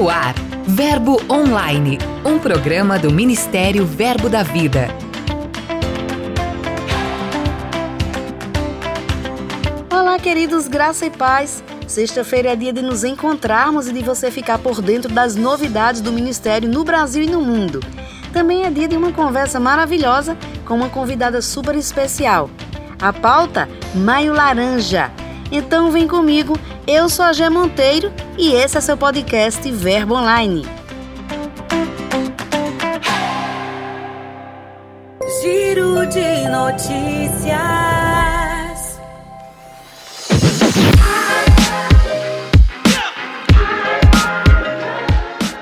No ar, Verbo Online, um programa do Ministério Verbo da Vida. Olá, queridos, graça e paz. Sexta-feira é dia de nos encontrarmos e de você ficar por dentro das novidades do Ministério no Brasil e no mundo. Também é dia de uma conversa maravilhosa com uma convidada super especial. A pauta Maio Laranja. Então vem comigo, eu sou a Gé Monteiro e esse é seu podcast Verbo Online. Giro de notícias.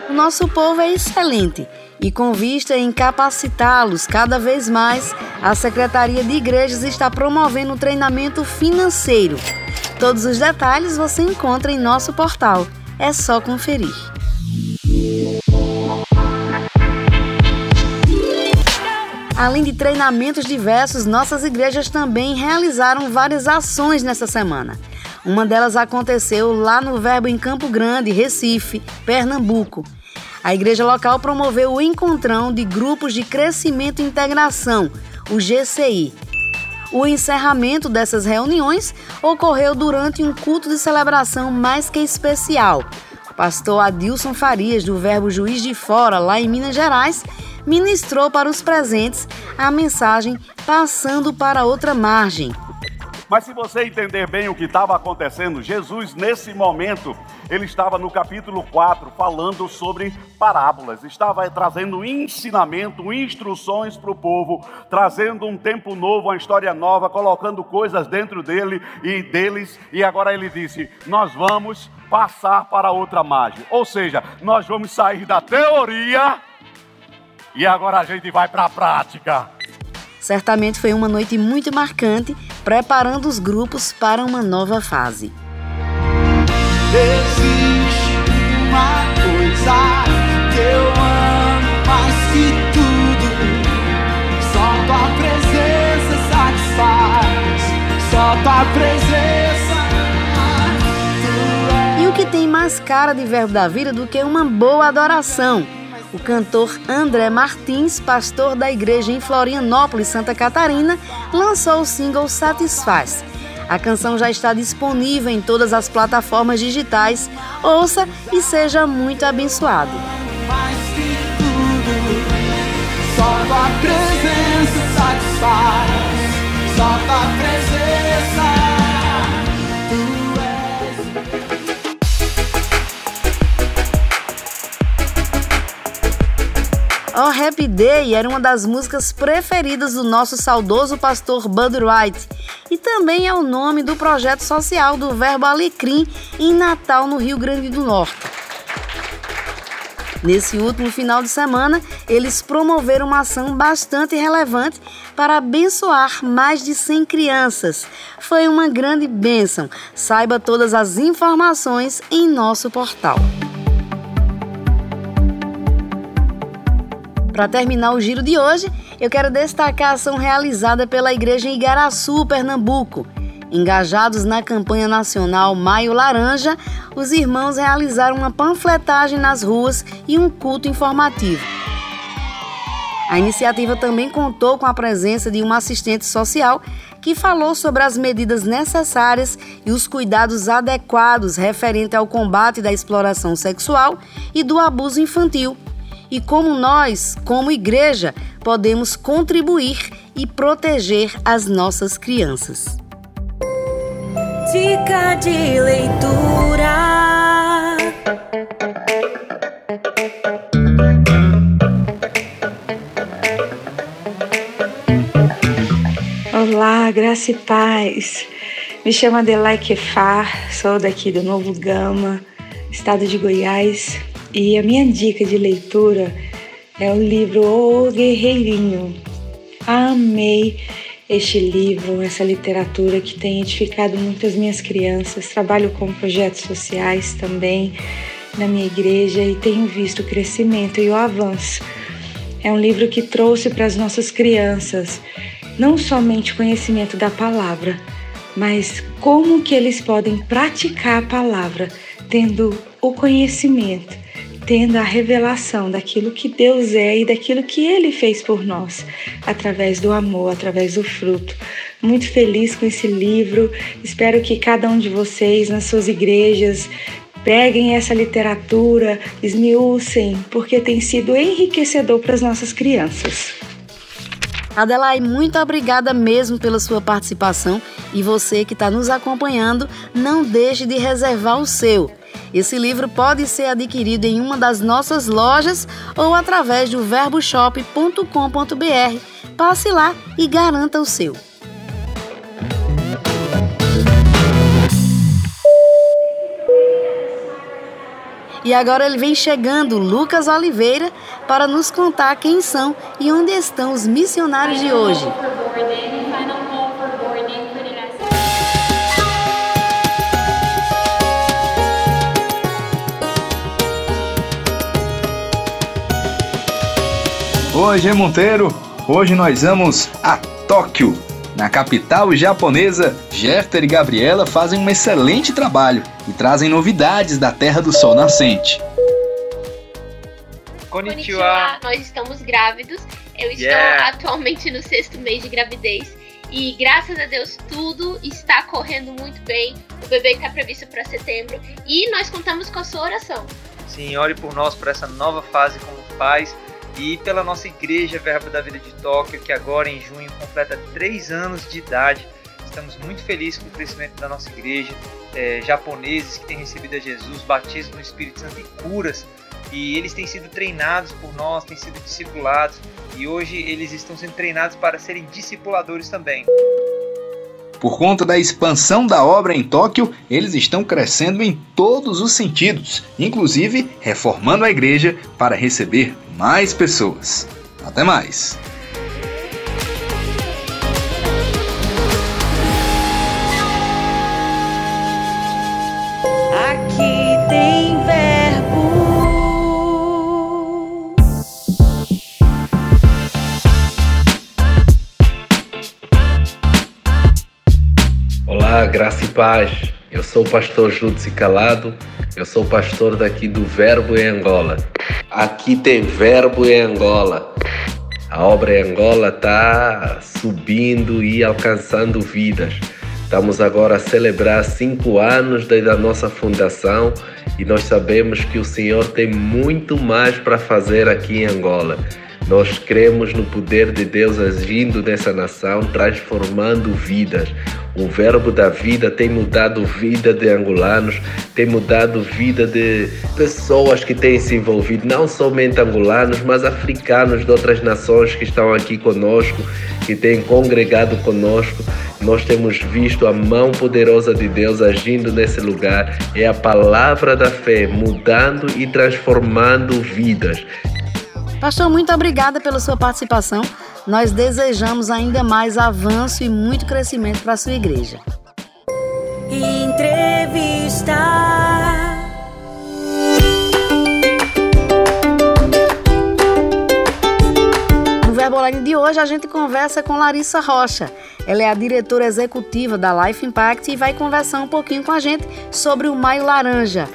O nosso povo é excelente e com vista em capacitá-los cada vez mais, a Secretaria de Igrejas está promovendo um treinamento financeiro. Todos os detalhes você encontra em nosso portal. É só conferir. Além de treinamentos diversos, nossas igrejas também realizaram várias ações nessa semana. Uma delas aconteceu lá no Verbo em Campo Grande, Recife, Pernambuco. A igreja local promoveu o encontrão de grupos de crescimento e integração, o GCI. O encerramento dessas reuniões ocorreu durante um culto de celebração mais que especial. O pastor Adilson Farias, do Verbo Juiz de Fora, lá em Minas Gerais, ministrou para os presentes a mensagem Passando para Outra Margem. Mas se você entender bem o que estava acontecendo, Jesus, nesse momento, ele estava no capítulo 4 falando sobre parábolas, estava trazendo ensinamento, instruções para o povo, trazendo um tempo novo, uma história nova, colocando coisas dentro dele e deles, e agora ele disse: Nós vamos passar para outra margem, ou seja, nós vamos sair da teoria e agora a gente vai para a prática. Certamente foi uma noite muito marcante, preparando os grupos para uma nova fase. Existe uma coisa que eu amo mais que tudo. Só tua presença satisfaz. Só tua presença. E o que tem mais cara de verbo da vida do que uma boa adoração? O cantor André Martins, pastor da igreja em Florianópolis, Santa Catarina, lançou o single Satisfaz. A canção já está disponível em todas as plataformas digitais. Ouça e seja muito abençoado. Só tua presença satisfaz. Só tua presença. Oh Happy Day era uma das músicas preferidas do nosso saudoso pastor Bud Wright e também é o nome do projeto social do Verbo Alecrim em Natal, no Rio Grande do Norte. Nesse último final de semana, eles promoveram uma ação bastante relevante para abençoar mais de 100 crianças. Foi uma grande bênção. Saiba todas as informações em nosso portal. Para terminar o giro de hoje, eu quero destacar a ação realizada pela Igreja em Igaraçu, Pernambuco. Engajados na campanha nacional Maio Laranja, os irmãos realizaram uma panfletagem nas ruas e um culto informativo. A iniciativa também contou com a presença de uma assistente social que falou sobre as medidas necessárias e os cuidados adequados referente ao combate da exploração sexual e do abuso infantil e como nós, como igreja, podemos contribuir e proteger as nossas crianças. Dica de leitura. Olá, graça e paz. Me chamo Adelai Kefar, sou daqui do Novo Gama, estado de Goiás, e a minha dica de leitura é o livro O Guerreirinho. Amei este livro, essa literatura que tem edificado muitas minhas crianças. Trabalho com projetos sociais também na minha igreja e tenho visto o crescimento e o avanço. É um livro que trouxe para as nossas crianças não somente conhecimento da palavra, mas como que eles podem praticar a palavra tendo o conhecimento tendo a revelação daquilo que Deus é e daquilo que Ele fez por nós, através do amor, através do fruto. Muito feliz com esse livro. Espero que cada um de vocês, nas suas igrejas, peguem essa literatura, esmiucem, porque tem sido enriquecedor para as nossas crianças. Adelaide, muito obrigada mesmo pela sua participação e você que está nos acompanhando, não deixe de reservar o seu. Esse livro pode ser adquirido em uma das nossas lojas ou através do verboshop.com.br. Passe lá e garanta o seu. E agora ele vem chegando, Lucas Oliveira, para nos contar quem são e onde estão os missionários de hoje. Oi, G Monteiro. Hoje nós vamos a Tóquio. Na capital japonesa, Jefter e Gabriela fazem um excelente trabalho e trazem novidades da Terra do Sol Nascente. Konnichiwa. Nós estamos grávidos. Eu estou yeah. atualmente no sexto mês de gravidez. E graças a Deus tudo está correndo muito bem. O bebê está previsto para setembro. E nós contamos com a sua oração. Sim, ore por nós, por essa nova fase como pais. E pela nossa igreja Verbo da Vida de Tóquio, que agora em junho completa três anos de idade. Estamos muito felizes com o crescimento da nossa igreja. É, japoneses que têm recebido a Jesus, batismo no Espírito Santo e curas e eles têm sido treinados por nós, têm sido discipulados e hoje eles estão sendo treinados para serem discipuladores também. Por conta da expansão da obra em Tóquio, eles estão crescendo em todos os sentidos, inclusive reformando a igreja para receber mais pessoas. Até mais! graça e paz. Eu sou o pastor Júdice Calado, eu sou pastor daqui do Verbo em Angola. Aqui tem Verbo em Angola. A obra em Angola está subindo e alcançando vidas. Estamos agora a celebrar cinco anos desde a nossa fundação e nós sabemos que o Senhor tem muito mais para fazer aqui em Angola. Nós cremos no poder de Deus agindo nessa nação, transformando vidas. O verbo da vida tem mudado vida de angolanos, tem mudado vida de pessoas que têm se envolvido, não somente angolanos, mas africanos de outras nações que estão aqui conosco, que têm congregado conosco. Nós temos visto a mão poderosa de Deus agindo nesse lugar. É a palavra da fé mudando e transformando vidas. Pastor, muito obrigada pela sua participação. Nós desejamos ainda mais avanço e muito crescimento para a sua igreja. Entrevista. No Verboline de hoje a gente conversa com Larissa Rocha. Ela é a diretora executiva da Life Impact e vai conversar um pouquinho com a gente sobre o Maio Laranja.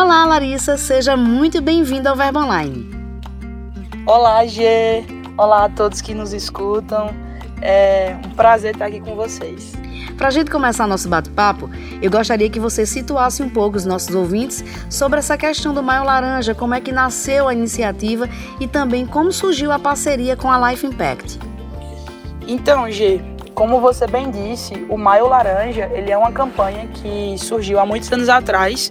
Olá, Larissa, seja muito bem-vinda ao Verbo Online. Olá, Gê. Olá a todos que nos escutam. É um prazer estar aqui com vocês. Para a gente começar nosso bate-papo, eu gostaria que você situasse um pouco os nossos ouvintes sobre essa questão do Maio Laranja, como é que nasceu a iniciativa e também como surgiu a parceria com a Life Impact. Então, Gê, como você bem disse, o Maio Laranja ele é uma campanha que surgiu há muitos anos atrás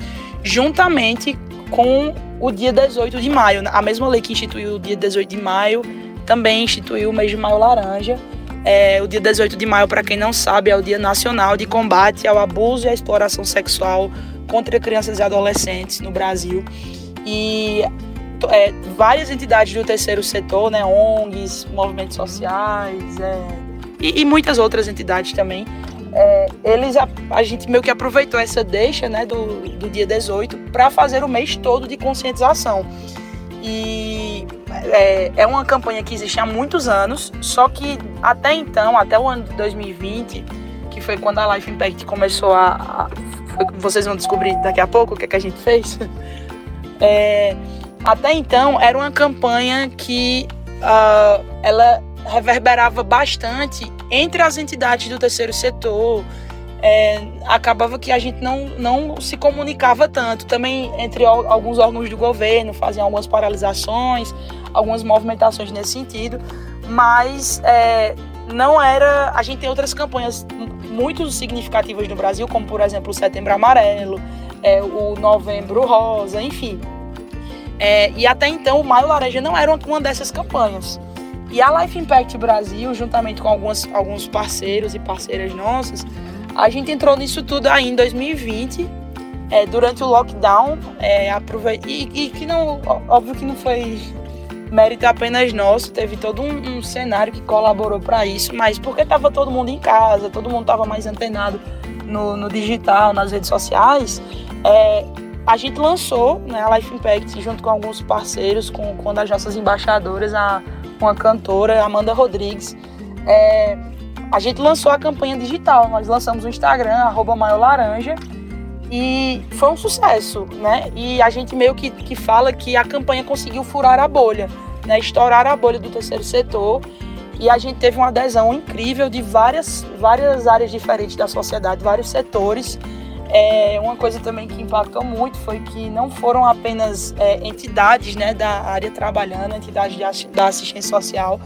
juntamente com o dia 18 de maio. A mesma lei que instituiu o dia 18 de maio também instituiu o mês de maio laranja. É, o dia 18 de maio, para quem não sabe, é o Dia Nacional de Combate ao Abuso e à Exploração Sexual contra Crianças e Adolescentes no Brasil. E é, várias entidades do terceiro setor, né, ONGs, movimentos sociais é, e, e muitas outras entidades também, é, eles a, a, gente meio que aproveitou essa deixa né, do, do dia 18 para fazer o mês todo de conscientização. E é, é, uma campanha que existe há muitos anos, só que até então, até o ano de 2020, que foi quando a Life Impact começou a, a vocês vão descobrir daqui a pouco o que, é que a gente fez. É, até então era uma campanha que uh, ela reverberava bastante entre as entidades do terceiro setor. É, acabava que a gente não, não se comunicava tanto. Também entre alguns órgãos do governo faziam algumas paralisações, algumas movimentações nesse sentido, mas é, não era. A gente tem outras campanhas muito significativas no Brasil, como por exemplo o Setembro Amarelo, é, o Novembro Rosa, enfim. É, e até então o Maio Laranja não era uma dessas campanhas. E a Life Impact Brasil, juntamente com algumas, alguns parceiros e parceiras nossas, a gente entrou nisso tudo aí em 2020, é, durante o lockdown, é, e, e, que não, óbvio que não foi mérito apenas nosso, teve todo um, um cenário que colaborou para isso, mas porque estava todo mundo em casa, todo mundo estava mais antenado no, no, digital, nas redes sociais, é, a gente lançou né, a Life Impact junto com alguns parceiros, com, com uma das nossas embaixadoras, a, uma cantora, Amanda Rodrigues. É, a gente lançou a campanha digital, nós lançamos o Instagram, arroba Laranja, e foi um sucesso, né? E a gente meio que, que fala que a campanha conseguiu furar a bolha, né? Estourar a bolha do terceiro setor. E a gente teve uma adesão incrível de várias, várias áreas diferentes da sociedade, vários setores. É, uma coisa também que impactou muito foi que não foram apenas é, entidades né, da área trabalhando, entidades de, da assistência social,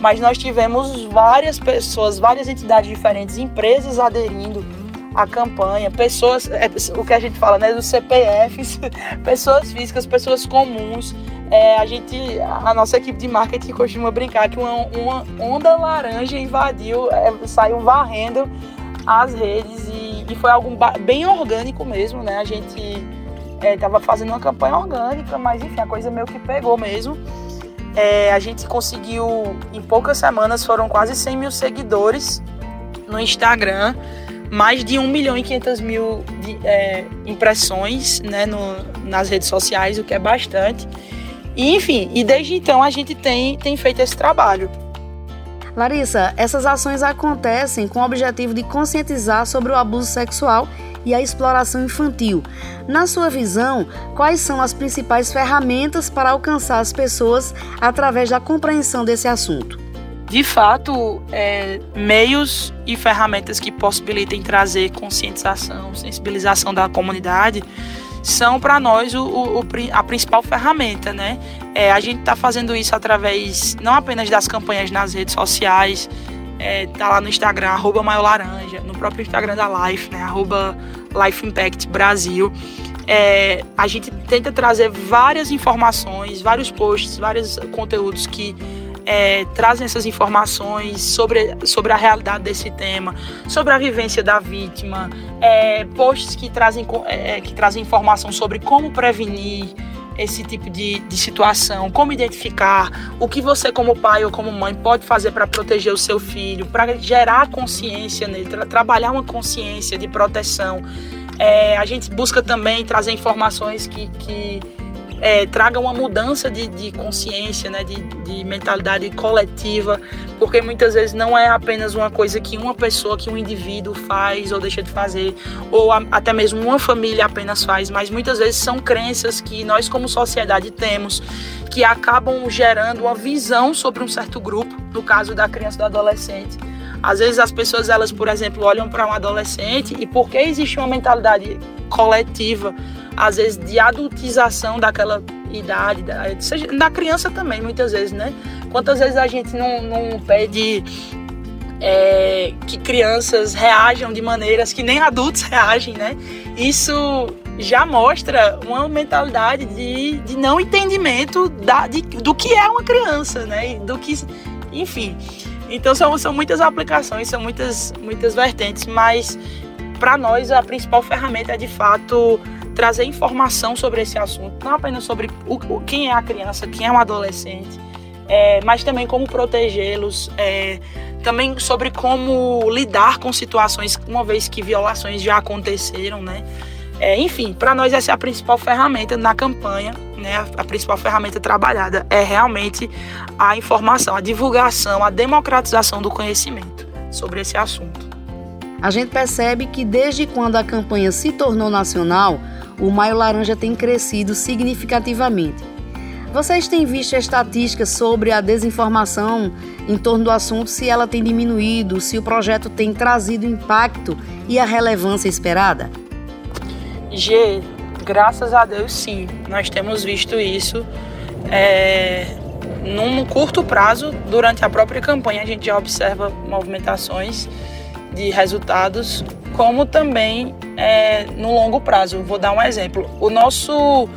mas nós tivemos várias pessoas, várias entidades diferentes, empresas aderindo à campanha, pessoas, é, o que a gente fala, né, dos CPFs, pessoas físicas, pessoas comuns. É, a gente, a nossa equipe de marketing costuma brincar que uma, uma onda laranja invadiu, é, saiu varrendo as redes e e foi algo bem orgânico mesmo, né? A gente estava é, fazendo uma campanha orgânica, mas enfim, a coisa meio que pegou mesmo. É, a gente conseguiu, em poucas semanas, foram quase 100 mil seguidores no Instagram, mais de 1 milhão e 500 mil de, é, impressões né, no, nas redes sociais, o que é bastante. E, enfim, e desde então a gente tem, tem feito esse trabalho. Larissa, essas ações acontecem com o objetivo de conscientizar sobre o abuso sexual e a exploração infantil. Na sua visão, quais são as principais ferramentas para alcançar as pessoas através da compreensão desse assunto? De fato, é, meios e ferramentas que possibilitem trazer conscientização, sensibilização da comunidade são para nós o, o, a principal ferramenta, né? É, a gente está fazendo isso através não apenas das campanhas nas redes sociais, é, tá lá no Instagram, arroba Laranja, no próprio Instagram da Life, né? Arroba Life Impact Brasil. É, a gente tenta trazer várias informações, vários posts, vários conteúdos que é, trazem essas informações sobre, sobre a realidade desse tema, sobre a vivência da vítima, é, posts que trazem, é, que trazem informação sobre como prevenir esse tipo de, de situação, como identificar o que você, como pai ou como mãe, pode fazer para proteger o seu filho, para gerar consciência nele, tra trabalhar uma consciência de proteção. É, a gente busca também trazer informações que, que é, traga uma mudança de, de consciência, né, de, de, mentalidade coletiva, porque muitas vezes não é apenas uma coisa que uma pessoa, que um indivíduo faz ou deixa de fazer, ou a, até mesmo uma família apenas faz, mas muitas vezes são crenças que nós como sociedade temos que acabam gerando uma visão sobre um certo grupo, no caso da criança e do adolescente. Às vezes as pessoas, elas, por exemplo, olham para um adolescente e porque existe uma mentalidade coletiva às vezes, de adultização daquela idade, da, seja, da criança também, muitas vezes, né? Quantas vezes a gente não, não pede é, que crianças reajam de maneiras que nem adultos reagem, né? Isso já mostra uma mentalidade de, de não entendimento da, de, do que é uma criança, né? Do que, enfim. Então são, são muitas aplicações, são muitas, muitas vertentes, mas para nós a principal ferramenta é de fato trazer informação sobre esse assunto, não apenas sobre o, quem é a criança, quem é um adolescente, é, mas também como protegê-los, é, também sobre como lidar com situações, uma vez que violações já aconteceram, né? É, enfim, para nós essa é a principal ferramenta na campanha, né? A principal ferramenta trabalhada é realmente a informação, a divulgação, a democratização do conhecimento sobre esse assunto. A gente percebe que desde quando a campanha se tornou nacional, o Maio Laranja tem crescido significativamente. Vocês têm visto estatísticas sobre a desinformação em torno do assunto, se ela tem diminuído, se o projeto tem trazido impacto e a relevância esperada? G, graças a Deus, sim. Nós temos visto isso. É, num curto prazo, durante a própria campanha, a gente já observa movimentações de resultados, como também é, no longo prazo. Vou dar um exemplo. O nosso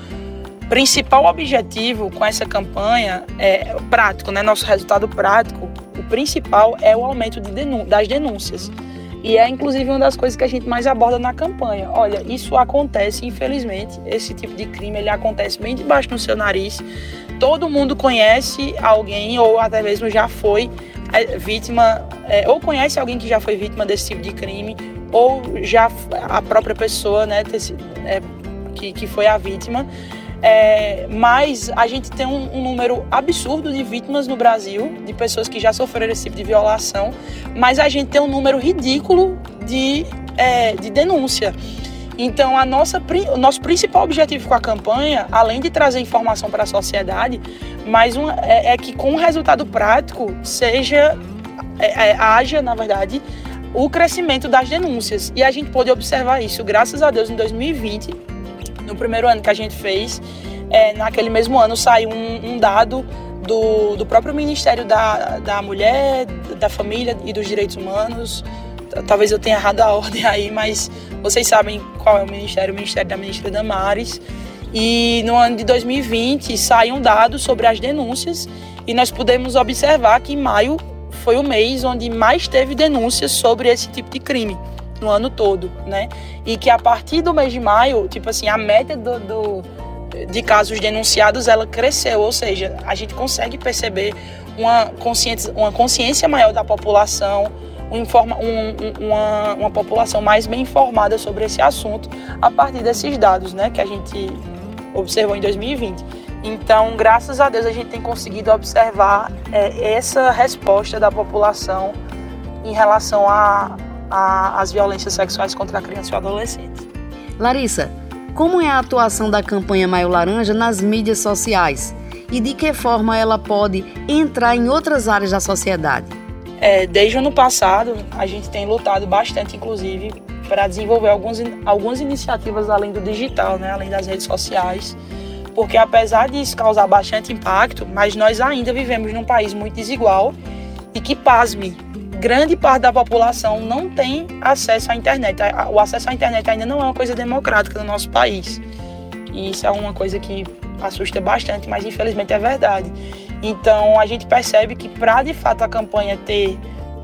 principal objetivo com essa campanha é prático, né? Nosso resultado prático, o principal é o aumento de das denúncias. E é inclusive uma das coisas que a gente mais aborda na campanha. Olha, isso acontece, infelizmente, esse tipo de crime ele acontece bem debaixo do seu nariz. Todo mundo conhece alguém ou até mesmo já foi é, vítima, é, ou conhece alguém que já foi vítima desse tipo de crime, ou já a própria pessoa, né, é, que, que foi a vítima. É, mas a gente tem um, um, número absurdo de vítimas no Brasil, de pessoas que já sofreram esse tipo de violação, mas a gente tem um número ridículo de, é, de denúncia. Então, a nossa, o nosso principal objetivo com a campanha, além de trazer informação para a sociedade, mas um, é, é, que com o resultado prático seja, é, é, haja, na verdade, o crescimento das denúncias. E a gente pôde observar isso, graças a Deus, em 2020 no primeiro ano que a gente fez, é, naquele mesmo ano saiu um, um dado do, do próprio Ministério da, da Mulher, da Família e dos Direitos Humanos. Talvez eu tenha errado a ordem aí, mas vocês sabem qual é o ministério, o Ministério da Ministra Damares. E no ano de 2020 saiu um dado sobre as denúncias e nós pudemos observar que maio foi o mês onde mais teve denúncias sobre esse tipo de crime no ano todo, né? E que a partir do mês de maio, tipo assim, a média do, do de casos denunciados ela cresceu, ou seja, a gente consegue perceber uma consciência, uma consciência maior da população, um, um, uma, uma população mais bem informada sobre esse assunto a partir desses dados, né, que a gente observou em 2020. Então, graças a Deus, a gente tem conseguido observar é, essa resposta da população em relação as violências sexuais contra a criança e o adolescente. Larissa, como é a atuação da campanha Maio Laranja nas mídias sociais e de que forma ela pode entrar em outras áreas da sociedade? É, desde o ano passado, a gente tem lutado bastante, inclusive, para desenvolver alguns, algumas iniciativas além do digital, né, além das redes sociais, porque apesar disso causar bastante impacto, mas nós ainda vivemos num país muito desigual e que, pasme, grande parte da população não tem acesso à internet. O acesso à internet ainda não é uma coisa democrática no nosso país. E isso é uma coisa que assusta bastante, mas infelizmente é verdade. Então a gente percebe que para de fato a campanha ter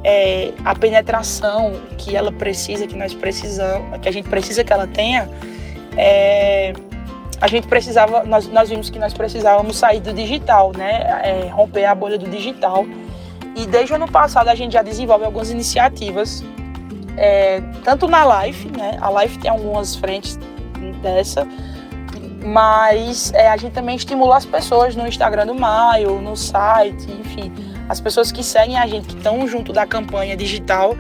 é, a penetração que ela precisa, que nós precisamos, que a gente precisa que ela tenha, é, a gente precisava, nós, nós vimos que nós precisávamos sair do digital, né? É, romper a bolha do digital e desde o ano passado a gente já desenvolve algumas iniciativas, é, tanto na Life, né? A Life tem algumas frentes dessa, mas é, a gente também estimula as pessoas no Instagram do Maio, no site, enfim, as pessoas que seguem a gente, que estão junto da campanha digital,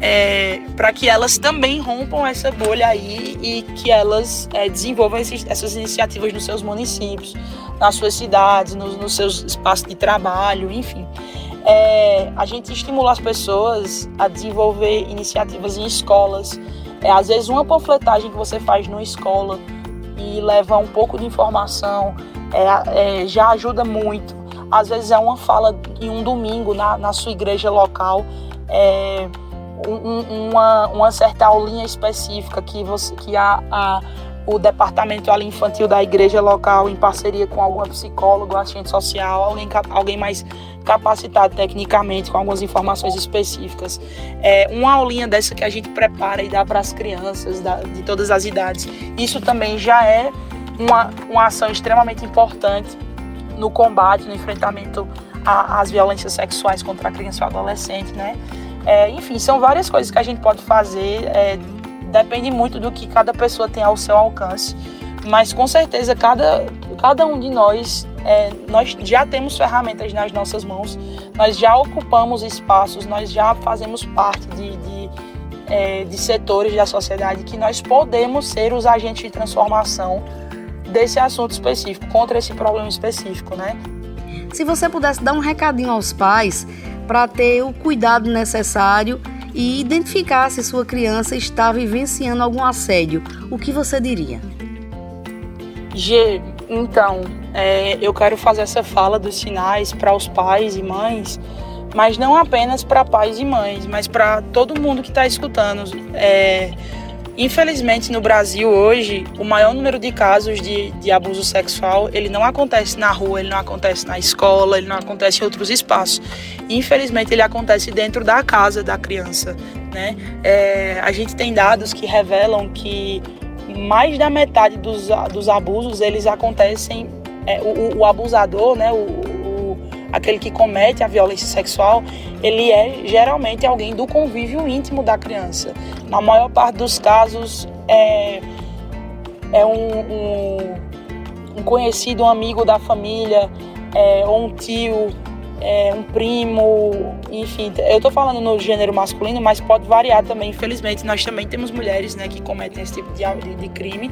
é, para que elas também rompam essa bolha aí e que elas é, desenvolvam esses, essas iniciativas nos seus municípios, nas suas cidades, nos, seus espaços de trabalho, enfim é, a gente estimula as pessoas a desenvolver iniciativas em escolas. É, às vezes, uma panfletagem que você faz numa escola e leva um pouco de informação é, é, já ajuda muito. Às vezes, é uma fala em um domingo na, na sua igreja local. Um, uma, uma certa aulinha específica que, você, que a, a o departamento ali infantil da igreja local em parceria com algum psicólogo, assistente social, alguém, alguém mais capacitado tecnicamente com algumas informações específicas. É uma aulinha dessa que a gente prepara e dá para as crianças da, de todas as idades. Isso também já é uma, uma ação extremamente importante no combate, no enfrentamento às violências sexuais contra a criança e o adolescente, né? É, enfim, são várias coisas que a gente pode fazer. É, depende muito do que cada pessoa tem ao seu alcance. Mas com certeza cada, cada um de nós, é, nós já temos ferramentas nas nossas mãos, nós já ocupamos espaços, nós já fazemos parte de, de é, de setores da sociedade que nós podemos ser os agentes de transformação desse assunto específico, contra esse problema específico, né? Se você pudesse dar um recadinho aos pais para ter o cuidado necessário e identificar se sua criança está vivenciando algum assédio, o que você diria? G, então, é, eu quero fazer essa fala dos sinais para os pais e mães, mas não apenas para pais e mães, mas para todo mundo que está escutando. É, Infelizmente, no Brasil hoje, o maior número de casos de, de abuso sexual, ele não acontece na rua, ele não acontece na escola, ele não acontece em outros espaços. Infelizmente, ele acontece dentro da casa da criança, né? É, a gente tem dados que revelam que mais da metade dos, dos abusos, eles acontecem, é, o, o, abusador, né? O, aquele que comete a violência sexual, ele é geralmente alguém do convívio íntimo da criança. Na maior parte dos casos, é, é um, um, um conhecido, um amigo da família, é, ou um tio, é, um primo, enfim. Eu estou falando no gênero masculino, mas pode variar também. Infelizmente, nós também temos mulheres né, que cometem esse tipo de, de, de crime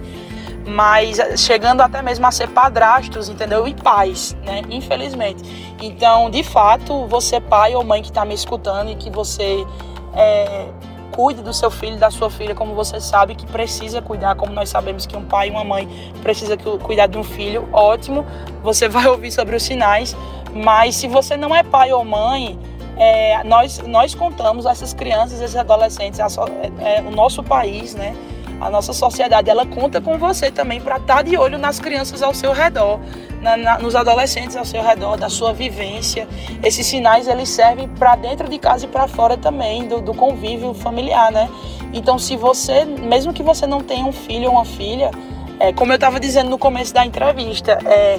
mas eh, chegando até mesmo a ser padrastos, entendeu? E pais, né? Infelizmente. Então, de fato, você pai ou mãe que está me escutando e que você é, cuide do seu filho, da sua filha, como você sabe que precisa cuidar, como nós sabemos que um pai e uma mãe precisa cuidar de um filho, ótimo. Você vai ouvir sobre os sinais, mas se você não é pai ou mãe, é, nós, nós contamos essas crianças, esses adolescentes, a, é, é, o nosso país, né? A nossa sociedade ela conta com você também para estar tá de olho nas crianças ao seu redor, na, na, nos adolescentes ao seu redor, da sua vivência. Esses sinais eles servem para dentro de casa e para fora também do, do, convívio familiar, né? Então, se você, mesmo que você não tenha um filho ou uma filha, é, como eu estava dizendo no começo da entrevista, é,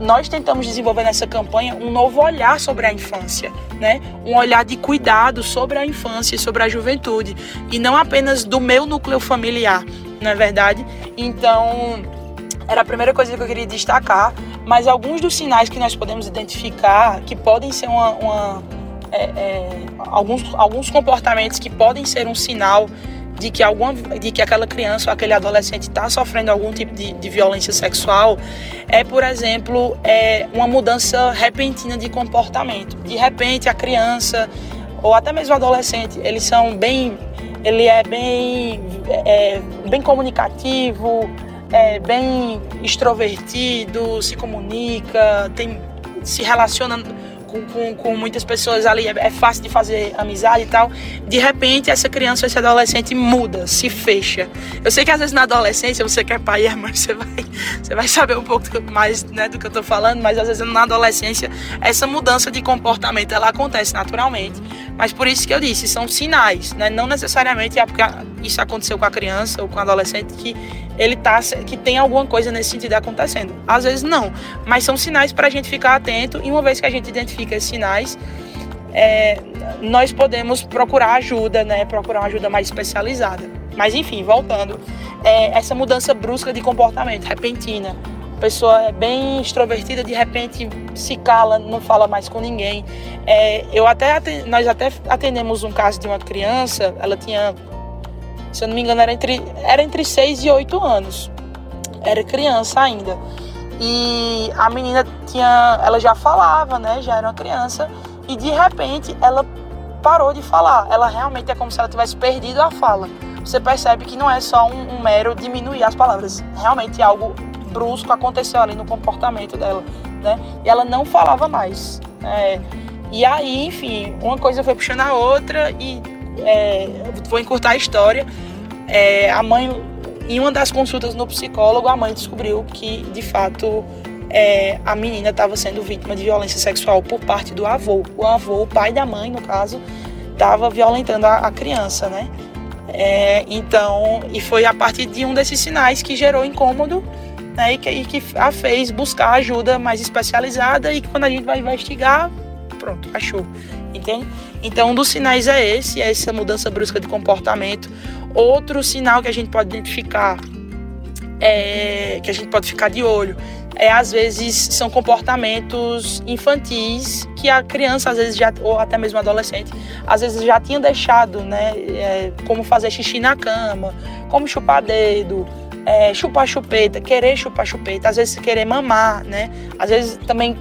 nós tentamos desenvolver nessa campanha um novo olhar sobre a infância, né? Um olhar de cuidado sobre a infância e sobre a juventude e não apenas do meu núcleo familiar, não é verdade? Então, era a primeira coisa que eu queria destacar, mas alguns dos sinais que nós podemos identificar que podem ser uma, uma é, é, alguns, alguns comportamentos que podem ser um sinal de que, alguma, de que aquela criança ou aquele adolescente está sofrendo algum tipo de, de, violência sexual é, por exemplo, é uma mudança repentina de comportamento. De repente, a criança ou até mesmo o adolescente, eles são bem, ele é bem, é, bem comunicativo, é bem extrovertido, se comunica, tem, se relaciona com, com, com muitas pessoas ali, é, é, fácil de fazer amizade e tal. De repente, essa criança, esse adolescente muda, se fecha. Eu sei que às vezes na adolescência, você quer pai e mãe, você vai, você vai saber um pouco mais né, do que eu tô falando, mas às vezes na adolescência, essa mudança de comportamento, ela acontece naturalmente. Mas por isso que eu disse, são sinais, né? Não necessariamente é porque isso aconteceu com a criança ou com o adolescente que ele tá que tem alguma coisa nesse sentido acontecendo. Às vezes não, mas são sinais para a gente ficar atento e uma vez que a gente identifica esses sinais, é, nós podemos procurar ajuda, né? Procurar uma ajuda mais especializada. Mas enfim, voltando, é, essa mudança brusca de comportamento, repentina, pessoa é bem extrovertida, de repente se cala, não fala mais com ninguém. É, eu até nós até atendemos um caso de uma criança, ela tinha se eu não me engano, era entre, era entre 6 e 8 anos. Era criança ainda. E a menina tinha. Ela já falava, né? Já era uma criança. E de repente ela parou de falar. Ela realmente é como se ela tivesse perdido a fala. Você percebe que não é só um, um mero diminuir as palavras. Realmente algo brusco aconteceu ali no comportamento dela, né? E ela não falava mais. É, e aí, enfim, uma coisa foi puxando a outra e é, vou encurtar a história. É, a mãe, em uma das consultas no psicólogo, a mãe descobriu que, de fato, é, a menina estava sendo vítima de violência sexual por parte do avô. O avô, o pai da mãe, no caso, estava violentando a, a, criança, né? É, então, e foi a partir de um desses sinais que gerou incômodo né, e, que, e que a fez buscar ajuda mais especializada e que quando a gente vai investigar, pronto, achou entende? Então, um dos sinais é esse, é essa mudança brusca de comportamento. Outro sinal que a gente pode identificar, é, que a gente pode ficar de olho, é, às vezes são comportamentos infantis que a criança, às vezes, já, ou até mesmo adolescente, às vezes já tinha deixado, né? É, como fazer xixi na cama, como chupar dedo, é, chupar chupeta, querer chupar chupeta, às vezes querer mamar, né? Às vezes também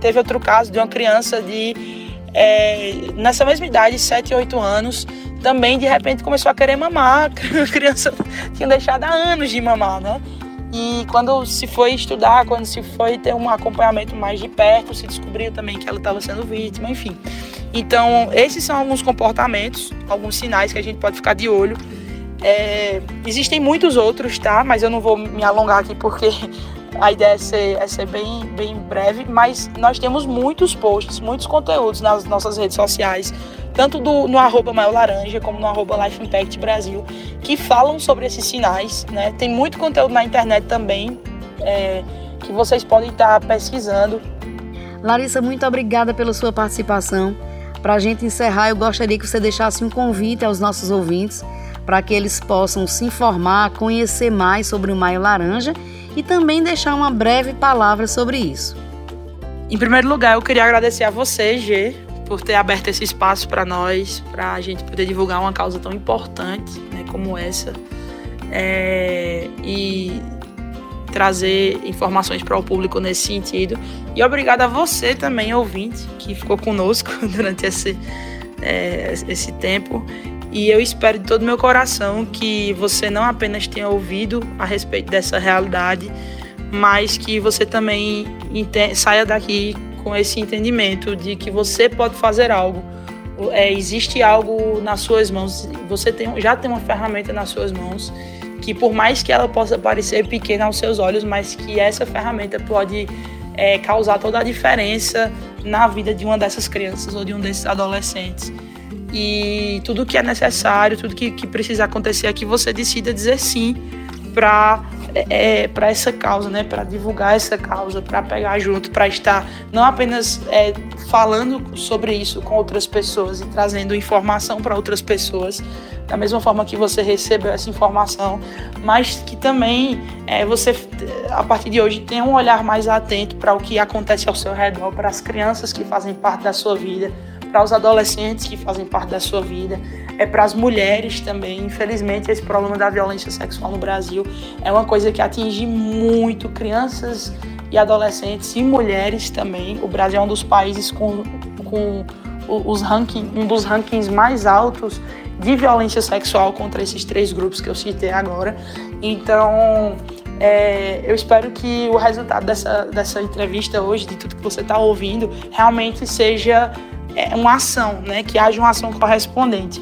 teve outro caso de uma criança de é, nessa mesma idade, 7, 8 anos, também de repente começou a querer mamar. A criança tinha deixado há anos de mamar, né? E quando se foi estudar, quando se foi ter um acompanhamento mais de perto, se descobriu também que ela estava sendo vítima, enfim. Então, esses são alguns comportamentos, alguns sinais que a gente pode ficar de olho. É, existem muitos outros, tá? Mas eu não vou me alongar aqui porque a ideia é ser, é ser bem, bem breve. Mas nós temos muitos posts, muitos conteúdos nas nossas redes sociais tanto do, no arroba Maior Laranja como no arroba Life Impact Brasil, que falam sobre esses sinais. Né? Tem muito conteúdo na internet também é, que vocês podem estar pesquisando. Larissa, muito obrigada pela sua participação. Para a gente encerrar, eu gostaria que você deixasse um convite aos nossos ouvintes para que eles possam se informar, conhecer mais sobre o Maio Laranja e também deixar uma breve palavra sobre isso. Em primeiro lugar, eu queria agradecer a você, G, por ter aberto esse espaço para nós, para a gente poder divulgar uma causa tão importante né, como essa é, e trazer informações para o público nesse sentido. E obrigado a você também, ouvinte, que ficou conosco durante esse, é, esse tempo. E eu espero de todo meu coração que você não apenas tenha ouvido a respeito dessa realidade, mas que você também saia daqui com esse entendimento de que você pode fazer algo. É, existe algo nas suas mãos, você tem, já tem uma ferramenta nas suas mãos que por mais que ela possa parecer pequena aos seus olhos, mas que essa ferramenta pode é, causar toda a diferença na vida de uma dessas crianças ou de um desses adolescentes. E tudo que é necessário, tudo que, que precisa acontecer é que você decida dizer sim para é, para essa causa, né? Para divulgar essa causa, para pegar junto, para estar não apenas é, falando sobre isso com outras pessoas e trazendo informação para outras pessoas, da mesma forma que você recebeu essa informação, mas que também é, você, a partir de hoje, tenha um olhar mais atento para o que acontece ao seu redor, para as crianças que fazem parte da sua vida, para os adolescentes que fazem parte da sua vida é para as mulheres também. Infelizmente, esse problema da violência sexual no Brasil é uma coisa que atinge muito crianças e adolescentes e mulheres também. O Brasil é um dos países com, com os ranking, um dos rankings mais altos de violência sexual contra esses três grupos que eu citei agora. Então, é, eu espero que o resultado dessa, dessa entrevista hoje, de tudo que você está ouvindo, realmente seja uma ação, né? que haja uma ação correspondente.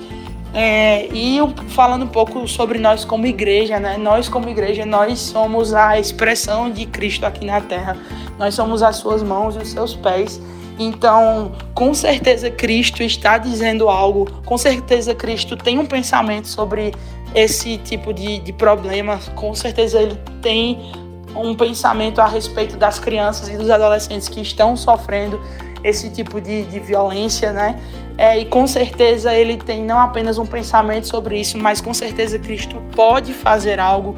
É, e falando um pouco sobre nós como igreja, né? Nós como igreja, nós somos a expressão de Cristo aqui na Terra. Nós somos as suas mãos e os seus pés. Então, com certeza Cristo está dizendo algo. Com certeza Cristo tem um pensamento sobre esse tipo de, de problema. Com certeza ele tem um pensamento a respeito das crianças e dos adolescentes que estão sofrendo esse tipo de, de violência, né? É, e com certeza ele tem não apenas um pensamento sobre isso, mas com certeza Cristo pode fazer algo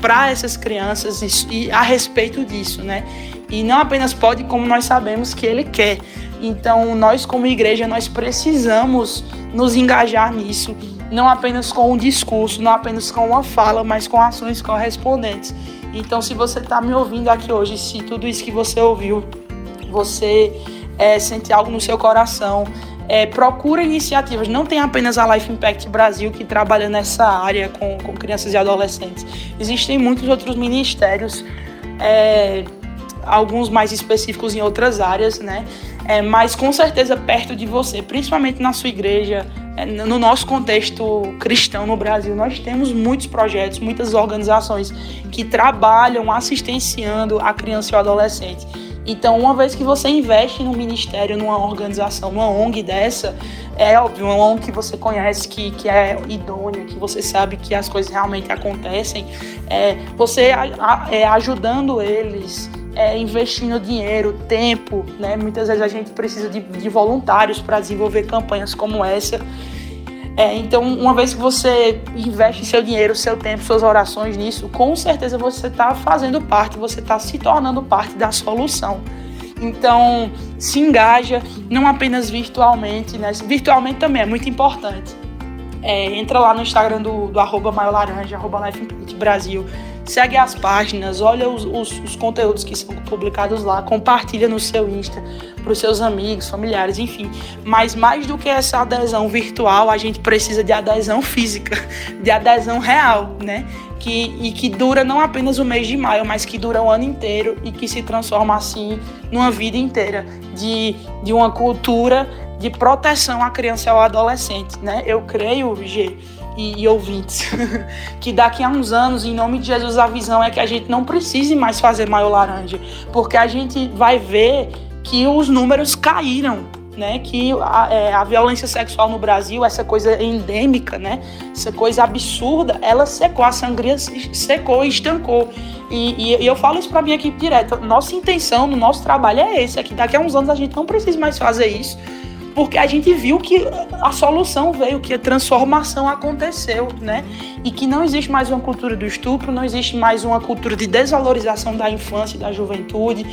para essas crianças e, e, a respeito disso, né? E não apenas pode, como nós sabemos que ele quer. Então, nós como igreja, nós precisamos nos engajar nisso, não apenas com um discurso, não apenas com uma fala, mas com ações correspondentes. Então, se você está me ouvindo aqui hoje, se tudo isso que você ouviu, você é, sente algo no seu coração, é, procura iniciativas. Não tem apenas a Life Impact Brasil que trabalha nessa área com, com crianças e adolescentes. Existem muitos outros ministérios, é, alguns mais específicos em outras áreas, né? É, mas com certeza perto de você, principalmente na sua igreja, é, no nosso contexto cristão no Brasil, nós temos muitos projetos, muitas organizações que trabalham assistenciando a criança e o adolescente. Então, uma vez que você investe num ministério, numa organização, numa ONG dessa, é óbvio, uma ONG que você conhece, que, que é idônea, que você sabe que as coisas realmente acontecem, é, você a, é, ajudando eles, é, investindo dinheiro, tempo, né? Muitas vezes a gente precisa de, de voluntários para desenvolver campanhas como essa. É, então, uma vez que você investe seu dinheiro, seu tempo, suas orações nisso, com certeza você está fazendo parte, você está se tornando parte da solução. Então, se engaja, não apenas virtualmente, né? Virtualmente também é muito importante. É, entra lá no Instagram do, do arroba maiorlaranja, arroba Brasil segue as páginas, olha os, os, os, conteúdos que são publicados lá, compartilha no seu Insta para os seus amigos, familiares, enfim. Mas mais do que essa adesão virtual, a gente precisa de adesão física, de adesão real, né? Que, e que dura não apenas o mês de maio, mas que dura o ano inteiro e que se transforma assim numa vida inteira de, de uma cultura de proteção à criança e ao adolescente, né? Eu creio, G, e, e ouvintes, que daqui a uns anos, em nome de Jesus, a visão é que a gente não precise mais fazer maior laranja, porque a gente vai ver que os números caíram, né, que a, é, a, violência sexual no Brasil, essa coisa endêmica, né, essa coisa absurda, ela secou, a sangria secou e estancou. E, e, e eu falo isso para minha equipe direto. Nossa intenção no nosso trabalho é esse, é que daqui a uns anos a gente não precisa mais fazer isso, porque a gente viu que a solução veio, que a transformação aconteceu, né? E que não existe mais uma cultura do estupro, não existe mais uma cultura de desvalorização da infância e da juventude,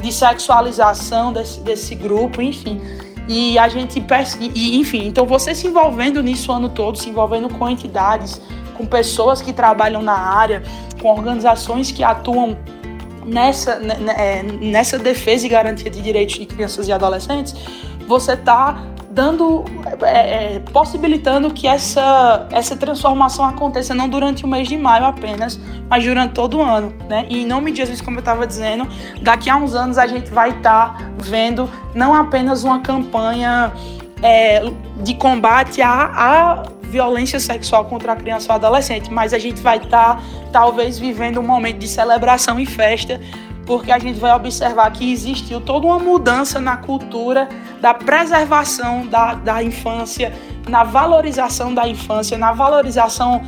de sexualização desse, desse grupo, enfim. E a gente, e, enfim, então você se envolvendo nisso o ano todo, se envolvendo com entidades, com pessoas que trabalham na área, com organizações que atuam nessa, né, né, é, nessa defesa e garantia de direitos de crianças e adolescentes, você está dando, é, é, possibilitando que essa, essa transformação aconteça não durante o mês de maio apenas, mas durante todo o ano, né? E em nome de Jesus, como eu estava dizendo, daqui a uns anos a gente vai estar tá vendo não apenas uma campanha é, de combate à, à, violência sexual contra a criança ou adolescente, mas a gente vai estar tá, talvez vivendo um momento de celebração e festa porque a gente vai observar que existiu toda uma mudança na cultura da preservação da, da infância, na valorização da infância, na valorização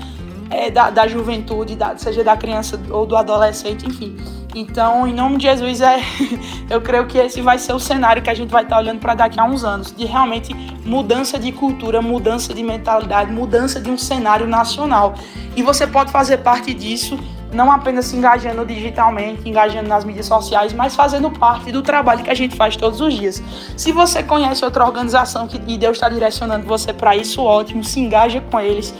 é, da, da juventude, da, seja da criança ou do adolescente, enfim. Então, em nome de Jesus, é, eu creio que esse vai ser o cenário que a gente vai estar olhando para daqui a uns anos, de realmente mudança de cultura, mudança de mentalidade, mudança de um cenário nacional. E você pode fazer parte disso não apenas se engajando digitalmente, engajando nas mídias sociais, mas fazendo parte do trabalho que a gente faz todos os dias. Se você conhece outra organização que, e Deus está direcionando você para isso, ótimo, se engaja com eles,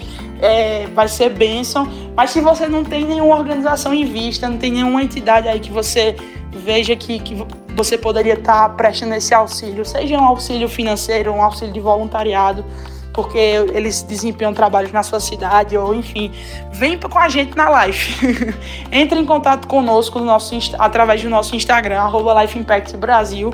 é, vai ser bênção. Mas se você não tem nenhuma organização em vista, não tem nenhuma entidade aí que você veja que, que você poderia estar tá prestando esse auxílio, seja um auxílio financeiro, um auxílio de voluntariado, porque eles desempenham trabalhos na sua cidade, ou enfim, vem com a gente na live. Entre em contato conosco no nosso, através do nosso Instagram, arroba Life Impact Brasil.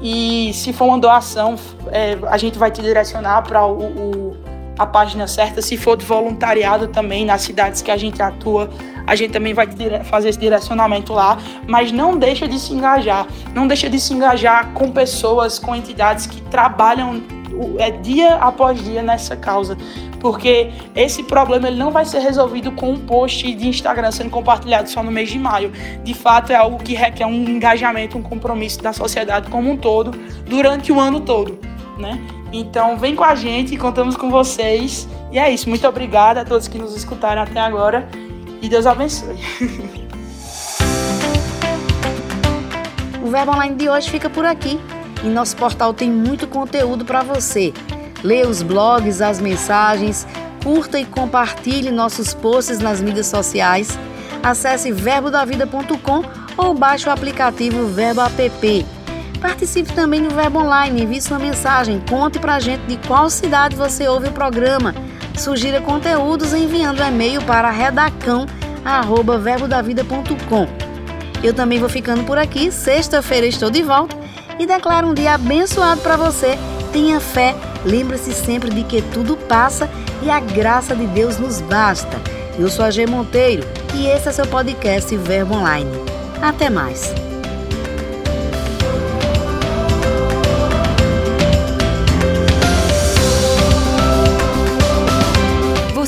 E se for uma doação, é, a gente vai te direcionar para o, o, a página certa. Se for de voluntariado também, nas cidades que a gente atua, a gente também vai fazer esse direcionamento lá. Mas não deixa de se engajar. Não deixa de se engajar com pessoas, com entidades que trabalham é dia após dia nessa causa, porque esse problema ele não vai ser resolvido com um post de Instagram sendo compartilhado só no mês de maio. De fato, é algo que requer um engajamento, um compromisso da sociedade como um todo durante o ano todo, né? Então, vem com a gente, contamos com vocês. E é isso. Muito obrigada a todos que nos escutaram até agora e Deus abençoe. O Verbo Online de hoje fica por aqui. Em nosso portal tem muito conteúdo para você. Leia os blogs, as mensagens, curta e compartilhe nossos posts nas mídias sociais. Acesse verbodavida.com ou baixe o aplicativo Verbo App. Participe também no Verbo Online, envie sua mensagem, conte pra gente de qual cidade você ouve o programa. Sugira conteúdos enviando e-mail para redacão@verbodavida.com. Eu também vou ficando por aqui. Sexta-feira estou de volta e declaro um dia abençoado para você. Tenha fé, lembre-se sempre de que tudo passa e a graça de Deus nos basta. Eu sou a G Monteiro e esse é seu podcast Verbo Online. Até mais.